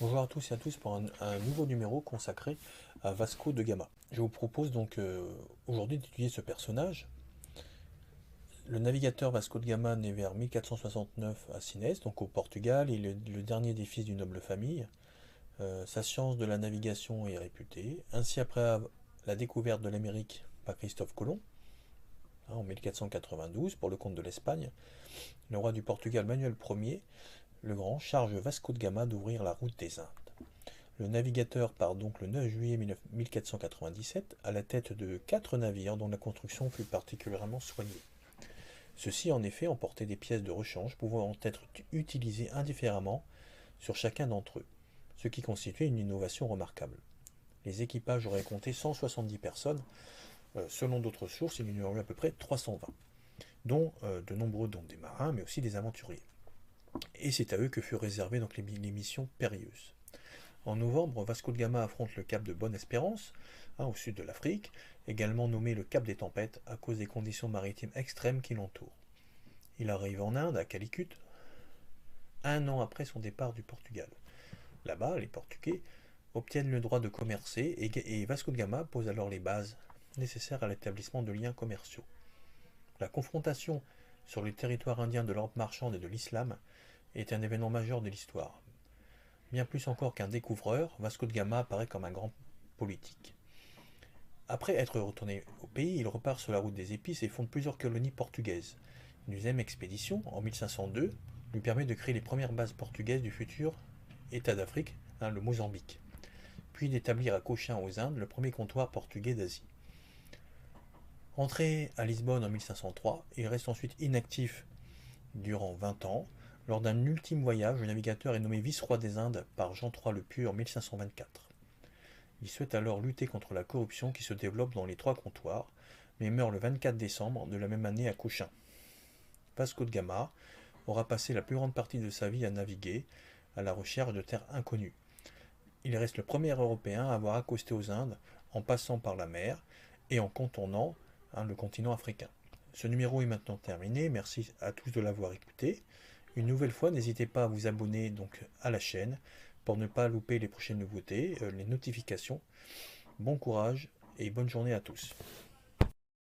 Bonjour à tous et à tous pour un, nouveau numéro consacré à Vasco de Gama. Je vous propose donc euh, aujourd'hui d'étudier ce personnage. Le navigateur Vasco de Gama naît vers 1469 à Sines, donc au Portugal, il est le dernier des fils d'une noble famille. Euh, sa science de la navigation est réputée. Ainsi, après la découverte de l'Amérique par Christophe Colomb, hein, en 1492, pour le compte de l'Espagne, le roi du Portugal Manuel Ier le Grand charge Vasco de Gama d'ouvrir la route des Indes. Le navigateur part donc le 9 juillet 1497 à la tête de quatre navires dont la construction fut particulièrement soignée. Ceux-ci en effet emportaient des pièces de rechange pouvant être utilisées indifféremment sur chacun d'entre eux, ce qui constituait une innovation remarquable. Les équipages auraient compté 170 personnes, euh, selon d'autres sources il y en aurait à peu près 320, dont euh, de nombreux dont des marins mais aussi des aventuriers et c'est à eux que furent réservées donc les, missions périlleuses. En novembre, Vasco de Gama affronte le cap de Bonne-Espérance, hein, au sud de l'Afrique, également nommé le cap des tempêtes à cause des conditions maritimes extrêmes qui l'entourent. Il arrive en Inde, à Calicut, un an après son départ du Portugal. Là-bas, les Portugais obtiennent le droit de commercer et Vasco de Gama pose alors les bases nécessaires à l'établissement de liens commerciaux. La confrontation sur les territoires indiens de l'Europe marchande et de l'islam est un événement majeur de l'histoire. Bien plus encore qu'un découvreur, Vasco de Gama apparaît comme un grand politique. Après être retourné au pays, il repart sur la route des épices et fonde plusieurs colonies portugaises. Une deuxième expédition, en 1502, lui permet de créer les premières bases portugaises du futur État d'Afrique, hein, le Mozambique, puis d'établir à Cochin aux Indes le premier comptoir portugais d'Asie. Entré à Lisbonne en 1503, il reste ensuite inactif durant 20 ans. Lors d'un ultime voyage, le navigateur est nommé vice-roi des Indes par Jean III le Pieux en 1524. Il souhaite alors lutter contre la corruption qui se développe dans les trois comptoirs, mais meurt le 24 décembre de la même année à Cochin. Vasco de Gama aura passé la plus grande partie de sa vie à naviguer à la recherche de terres inconnues. Il reste le premier Européen à avoir accosté aux Indes en passant par la mer et en contournant Hein, le continent africain. Ce numéro est maintenant terminé. Merci à tous de l'avoir écouté. Une nouvelle fois, n'hésitez pas à vous abonner donc à la chaîne pour ne pas louper les prochaines nouveautés, euh, les notifications. Bon courage et bonne journée à tous.